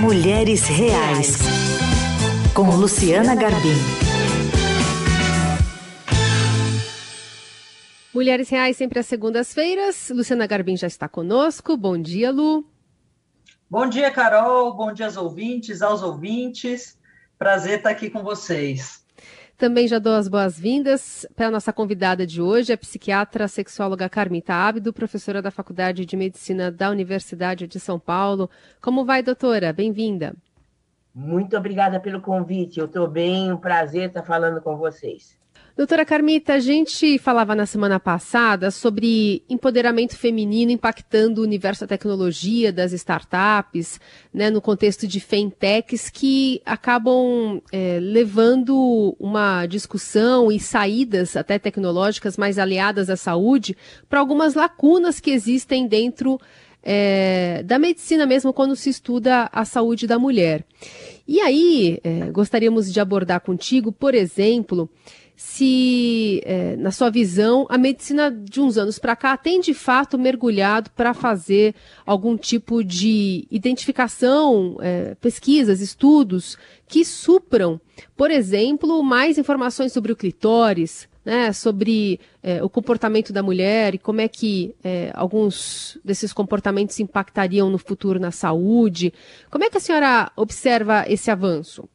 Mulheres Reais, com Luciana Garbim. Mulheres Reais sempre às segundas-feiras. Luciana Garbim já está conosco. Bom dia, Lu. Bom dia, Carol. Bom dia aos ouvintes, aos ouvintes. Prazer estar aqui com vocês. Também já dou as boas-vindas para a nossa convidada de hoje, a psiquiatra sexóloga Carmita Ábido, professora da Faculdade de Medicina da Universidade de São Paulo. Como vai, doutora? Bem-vinda. Muito obrigada pelo convite. Eu estou bem, um prazer estar falando com vocês. Doutora Carmita, a gente falava na semana passada sobre empoderamento feminino impactando o universo da tecnologia, das startups, né, no contexto de fintechs que acabam é, levando uma discussão e saídas até tecnológicas mais aliadas à saúde para algumas lacunas que existem dentro é, da medicina mesmo quando se estuda a saúde da mulher. E aí, é, gostaríamos de abordar contigo, por exemplo, se, é, na sua visão, a medicina de uns anos para cá tem de fato mergulhado para fazer algum tipo de identificação, é, pesquisas, estudos que supram, por exemplo, mais informações sobre o clitóris, né, sobre é, o comportamento da mulher e como é que é, alguns desses comportamentos impactariam no futuro na saúde. Como é que a senhora observa esse avanço?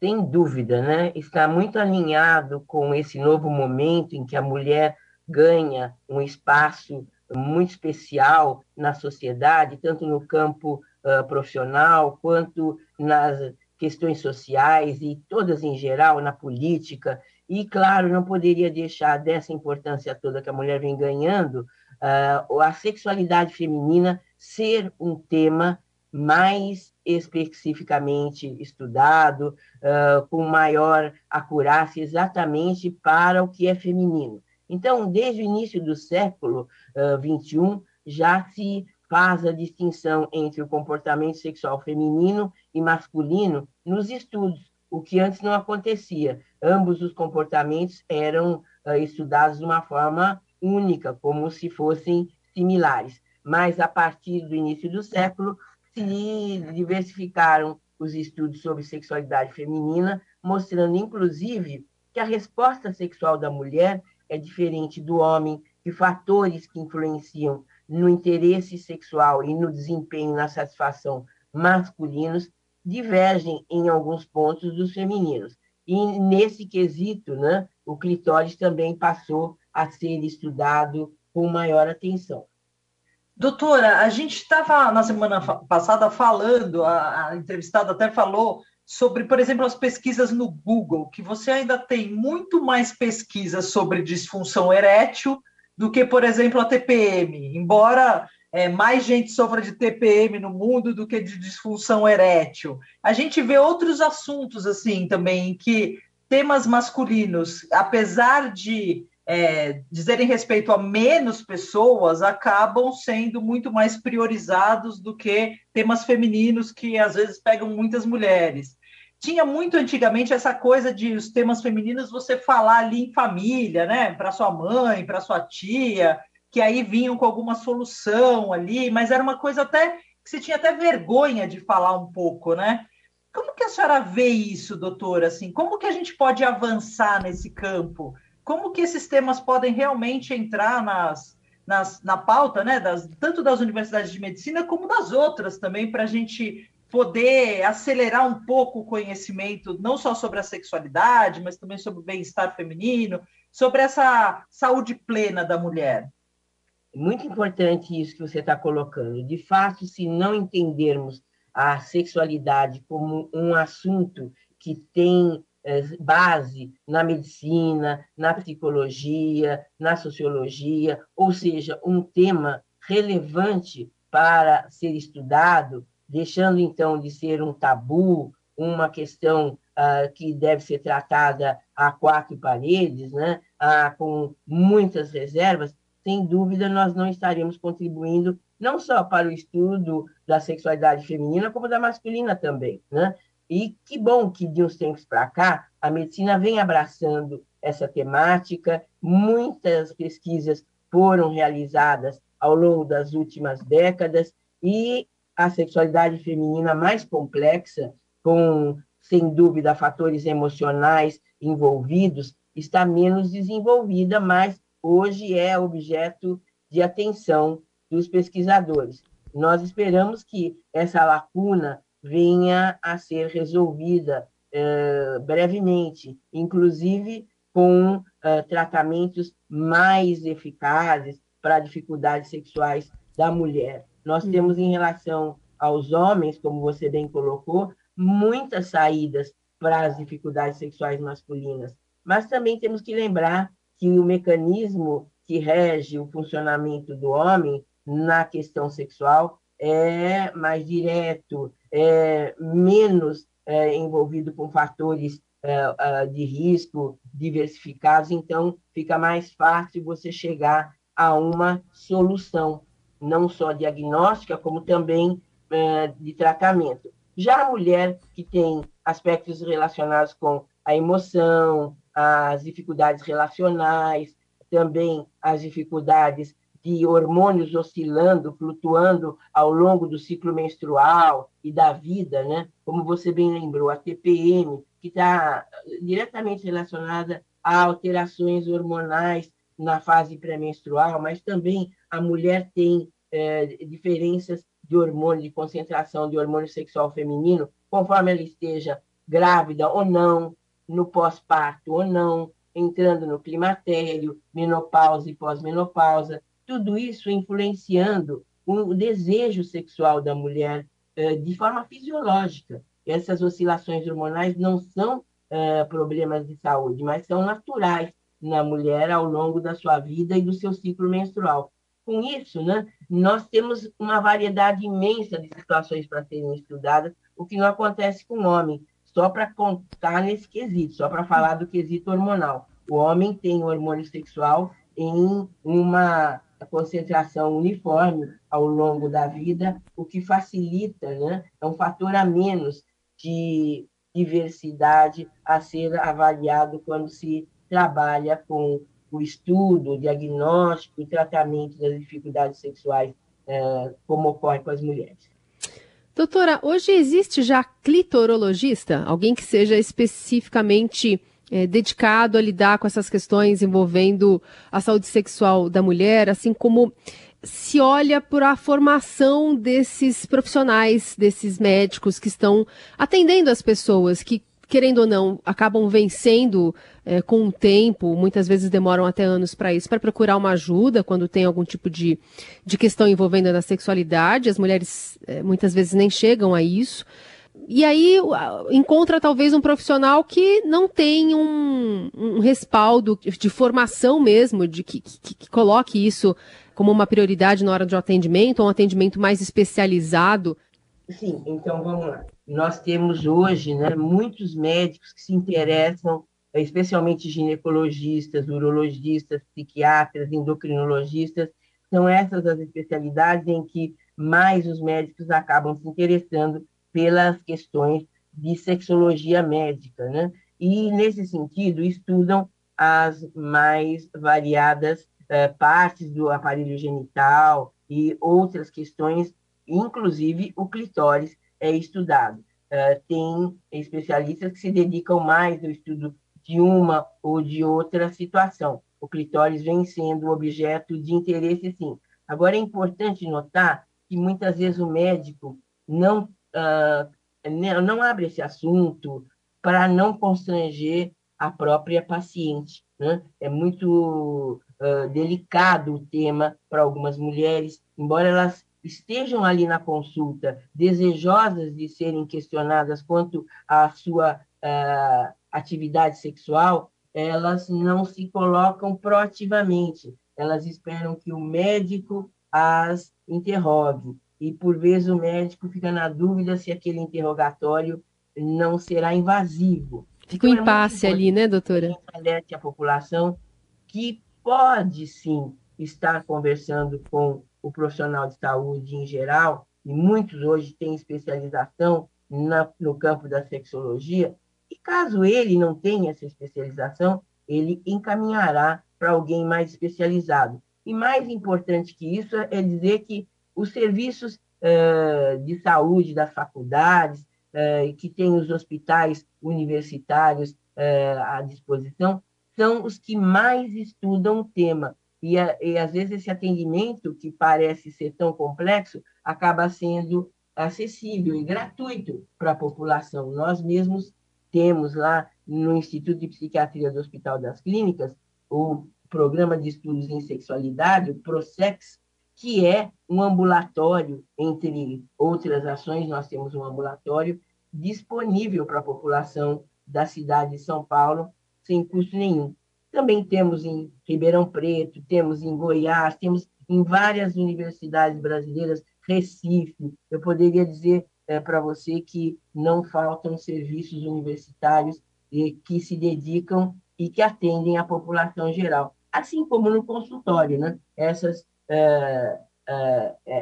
Sem dúvida, né, está muito alinhado com esse novo momento em que a mulher ganha um espaço muito especial na sociedade, tanto no campo uh, profissional quanto nas questões sociais e todas em geral na política. E, claro, não poderia deixar dessa importância toda que a mulher vem ganhando, uh, a sexualidade feminina ser um tema mais especificamente estudado, uh, com maior acurácia exatamente para o que é feminino. Então, desde o início do século XXI, uh, já se faz a distinção entre o comportamento sexual feminino e masculino nos estudos, o que antes não acontecia. Ambos os comportamentos eram uh, estudados de uma forma única, como se fossem similares. Mas, a partir do início do século, se diversificaram os estudos sobre sexualidade feminina, mostrando, inclusive, que a resposta sexual da mulher é diferente do homem, que fatores que influenciam no interesse sexual e no desempenho, na satisfação masculinos, divergem em alguns pontos dos femininos. E nesse quesito, né, o clitóris também passou a ser estudado com maior atenção. Doutora, a gente estava na semana passada falando, a, a entrevistada até falou sobre, por exemplo, as pesquisas no Google, que você ainda tem muito mais pesquisas sobre disfunção erétil do que, por exemplo, a TPM, embora é, mais gente sofra de TPM no mundo do que de disfunção erétil. A gente vê outros assuntos assim também, que temas masculinos, apesar de é, dizerem respeito a menos pessoas acabam sendo muito mais priorizados do que temas femininos que às vezes pegam muitas mulheres. Tinha muito antigamente essa coisa de os temas femininos você falar ali em família, né? Para sua mãe, para sua tia, que aí vinham com alguma solução ali, mas era uma coisa até que você tinha até vergonha de falar um pouco, né? Como que a senhora vê isso, doutora? Assim, como que a gente pode avançar nesse campo? Como que esses temas podem realmente entrar nas, nas, na pauta, né, das, tanto das universidades de medicina como das outras também, para a gente poder acelerar um pouco o conhecimento, não só sobre a sexualidade, mas também sobre o bem-estar feminino, sobre essa saúde plena da mulher. Muito importante isso que você está colocando. De fato, se não entendermos a sexualidade como um assunto que tem base na medicina, na psicologia, na sociologia, ou seja, um tema relevante para ser estudado, deixando então de ser um tabu, uma questão uh, que deve ser tratada a quatro paredes, né, uh, com muitas reservas, sem dúvida nós não estaremos contribuindo não só para o estudo da sexualidade feminina, como da masculina também. Né? E que bom que, de uns tempos para cá, a medicina vem abraçando essa temática. Muitas pesquisas foram realizadas ao longo das últimas décadas e a sexualidade feminina mais complexa, com, sem dúvida, fatores emocionais envolvidos, está menos desenvolvida, mas hoje é objeto de atenção dos pesquisadores. Nós esperamos que essa lacuna venha a ser resolvida eh, brevemente, inclusive com eh, tratamentos mais eficazes para dificuldades sexuais da mulher. Nós hum. temos, em relação aos homens, como você bem colocou, muitas saídas para as dificuldades sexuais masculinas, mas também temos que lembrar que o mecanismo que rege o funcionamento do homem na questão sexual é mais direto, é menos é, envolvido com fatores é, é, de risco diversificados, então fica mais fácil você chegar a uma solução, não só diagnóstica, como também é, de tratamento. Já a mulher que tem aspectos relacionados com a emoção, as dificuldades relacionais, também as dificuldades de hormônios oscilando, flutuando ao longo do ciclo menstrual e da vida, né? Como você bem lembrou, a TPM, que está diretamente relacionada a alterações hormonais na fase pré-menstrual, mas também a mulher tem é, diferenças de hormônio, de concentração de hormônio sexual feminino, conforme ela esteja grávida ou não, no pós-parto ou não, entrando no climatério, menopausa e pós-menopausa, tudo isso influenciando o desejo sexual da mulher eh, de forma fisiológica. Essas oscilações hormonais não são eh, problemas de saúde, mas são naturais na mulher ao longo da sua vida e do seu ciclo menstrual. Com isso, né, nós temos uma variedade imensa de situações para serem estudadas, o que não acontece com o homem só para contar nesse quesito, só para falar do quesito hormonal. O homem tem o hormônio sexual em uma concentração uniforme ao longo da vida, o que facilita, né? é um fator a menos de diversidade a ser avaliado quando se trabalha com o estudo, o diagnóstico e tratamento das dificuldades sexuais, eh, como ocorre com as mulheres. Doutora, hoje existe já clitorologista? Alguém que seja especificamente é, dedicado a lidar com essas questões envolvendo a saúde sexual da mulher, assim como se olha por a formação desses profissionais, desses médicos que estão atendendo as pessoas, que querendo ou não, acabam vencendo é, com o tempo, muitas vezes demoram até anos para isso, para procurar uma ajuda quando tem algum tipo de, de questão envolvendo a sexualidade. As mulheres é, muitas vezes nem chegam a isso. E aí encontra talvez um profissional que não tem um, um respaldo de formação mesmo, de que, que, que coloque isso como uma prioridade na hora do atendimento, um atendimento mais especializado. Sim, então vamos lá nós temos hoje né, muitos médicos que se interessam, especialmente ginecologistas, urologistas, psiquiatras, endocrinologistas, são essas as especialidades em que mais os médicos acabam se interessando pelas questões de sexologia médica, né? E, nesse sentido, estudam as mais variadas eh, partes do aparelho genital e outras questões, inclusive o clitóris, é estudado. Uh, tem especialistas que se dedicam mais ao estudo de uma ou de outra situação. O clitóris vem sendo objeto de interesse, sim. Agora, é importante notar que muitas vezes o médico não, uh, não abre esse assunto para não constranger a própria paciente. Né? É muito uh, delicado o tema para algumas mulheres, embora elas estejam ali na consulta desejosas de serem questionadas quanto à sua uh, atividade sexual, elas não se colocam proativamente, elas esperam que o médico as interrogue. E, por vezes, o médico fica na dúvida se aquele interrogatório não será invasivo. Fica um então, é impasse é ali, né, doutora? Alerte a população que pode, sim, estar conversando com o profissional de saúde em geral, e muitos hoje têm especialização na, no campo da sexologia, e caso ele não tenha essa especialização, ele encaminhará para alguém mais especializado. E mais importante que isso é dizer que os serviços de saúde das faculdades, que têm os hospitais universitários à disposição, são os que mais estudam o tema. E, e, às vezes, esse atendimento, que parece ser tão complexo, acaba sendo acessível e gratuito para a população. Nós mesmos temos lá no Instituto de Psiquiatria do Hospital das Clínicas o Programa de Estudos em Sexualidade, o PROSEX, que é um ambulatório, entre outras ações, nós temos um ambulatório disponível para a população da cidade de São Paulo, sem custo nenhum. Também temos em Ribeirão Preto, temos em Goiás, temos em várias universidades brasileiras, Recife. Eu poderia dizer é, para você que não faltam serviços universitários e, que se dedicam e que atendem a população geral, assim como no consultório, né? Essas,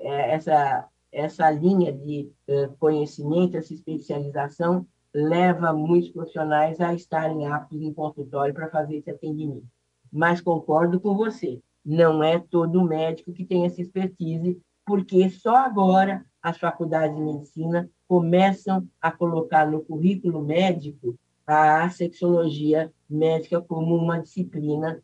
essa, essa linha de conhecimento, essa especialização leva muitos profissionais a estarem aptos em consultório para fazer esse atendimento. Mas concordo com você, não é todo médico que tem essa expertise, porque só agora as faculdades de medicina começam a colocar no currículo médico a sexologia médica como uma disciplina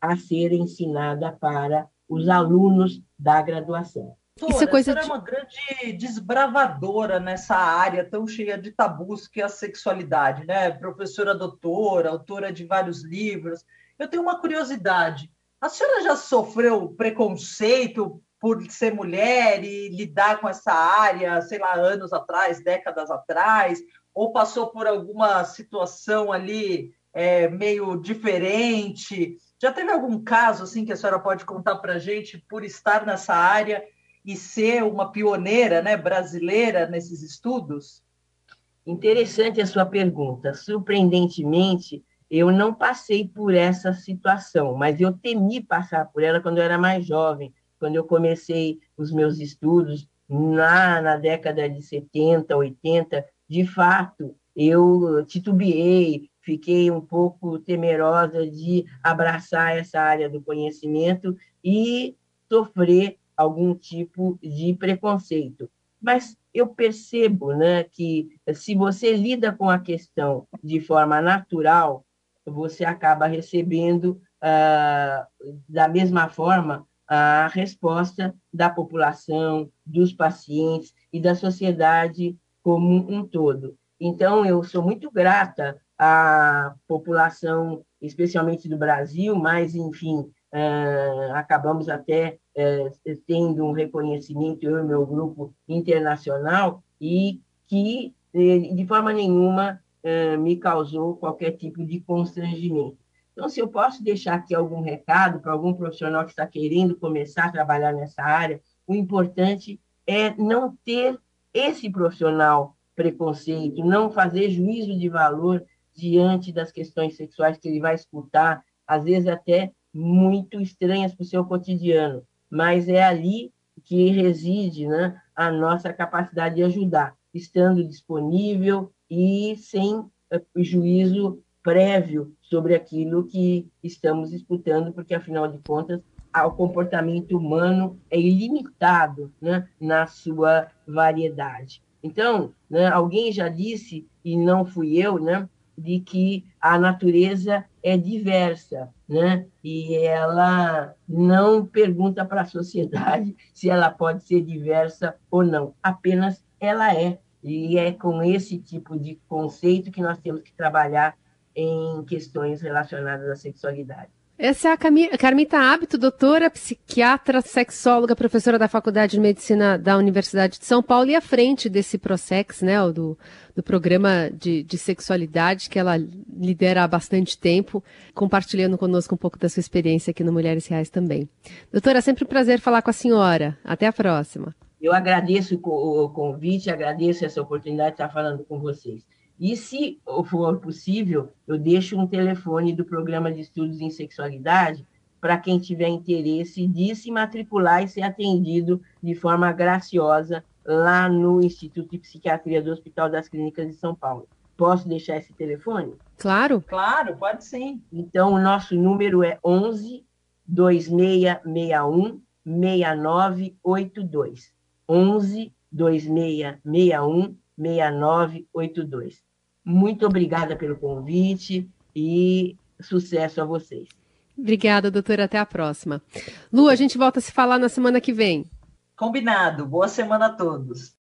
a ser ensinada para os alunos da graduação. Doutora, Isso é coisa de... é uma grande desbravadora nessa área tão cheia de tabus que é a sexualidade, né? Professora doutora, autora de vários livros. Eu tenho uma curiosidade. A senhora já sofreu preconceito por ser mulher e lidar com essa área, sei lá, anos atrás, décadas atrás? Ou passou por alguma situação ali é, meio diferente? Já teve algum caso assim que a senhora pode contar para a gente por estar nessa área e ser uma pioneira né, brasileira nesses estudos? Interessante a sua pergunta. Surpreendentemente, eu não passei por essa situação, mas eu temi passar por ela quando eu era mais jovem, quando eu comecei os meus estudos lá na década de 70, 80. De fato, eu titubeei, fiquei um pouco temerosa de abraçar essa área do conhecimento e sofrer algum tipo de preconceito. Mas eu percebo né, que se você lida com a questão de forma natural, você acaba recebendo ah, da mesma forma a resposta da população, dos pacientes e da sociedade como um todo. Então, eu sou muito grata à população, especialmente do Brasil, mas, enfim, ah, acabamos até eh, tendo um reconhecimento, eu e meu grupo internacional, e que, eh, de forma nenhuma, eh, me causou qualquer tipo de constrangimento. Então, se eu posso deixar aqui algum recado para algum profissional que está querendo começar a trabalhar nessa área, o importante é não ter esse profissional preconceito, não fazer juízo de valor diante das questões sexuais que ele vai escutar, às vezes até muito estranhas para o seu cotidiano, mas é ali que reside né, a nossa capacidade de ajudar, estando disponível e sem uh, juízo prévio sobre aquilo que estamos disputando, porque, afinal de contas, o comportamento humano é ilimitado né, na sua variedade. Então, né, alguém já disse, e não fui eu, né, de que a natureza é diversa, né? E ela não pergunta para a sociedade se ela pode ser diversa ou não, apenas ela é. E é com esse tipo de conceito que nós temos que trabalhar em questões relacionadas à sexualidade. Essa é a Carmita Hábito, doutora, psiquiatra, sexóloga, professora da Faculdade de Medicina da Universidade de São Paulo e à frente desse Prosex, né, do, do programa de, de sexualidade que ela lidera há bastante tempo, compartilhando conosco um pouco da sua experiência aqui no Mulheres Reais também. Doutora, sempre um prazer falar com a senhora. Até a próxima. Eu agradeço o convite, agradeço essa oportunidade de estar falando com vocês. E, se for possível, eu deixo um telefone do programa de estudos em sexualidade para quem tiver interesse de se matricular e ser atendido de forma graciosa lá no Instituto de Psiquiatria do Hospital das Clínicas de São Paulo. Posso deixar esse telefone? Claro. Claro, pode sim. Então, o nosso número é 11 2661 6982. 11 2661 6982. Muito obrigada pelo convite e sucesso a vocês. Obrigada, doutora. Até a próxima. Lu, a gente volta a se falar na semana que vem. Combinado. Boa semana a todos.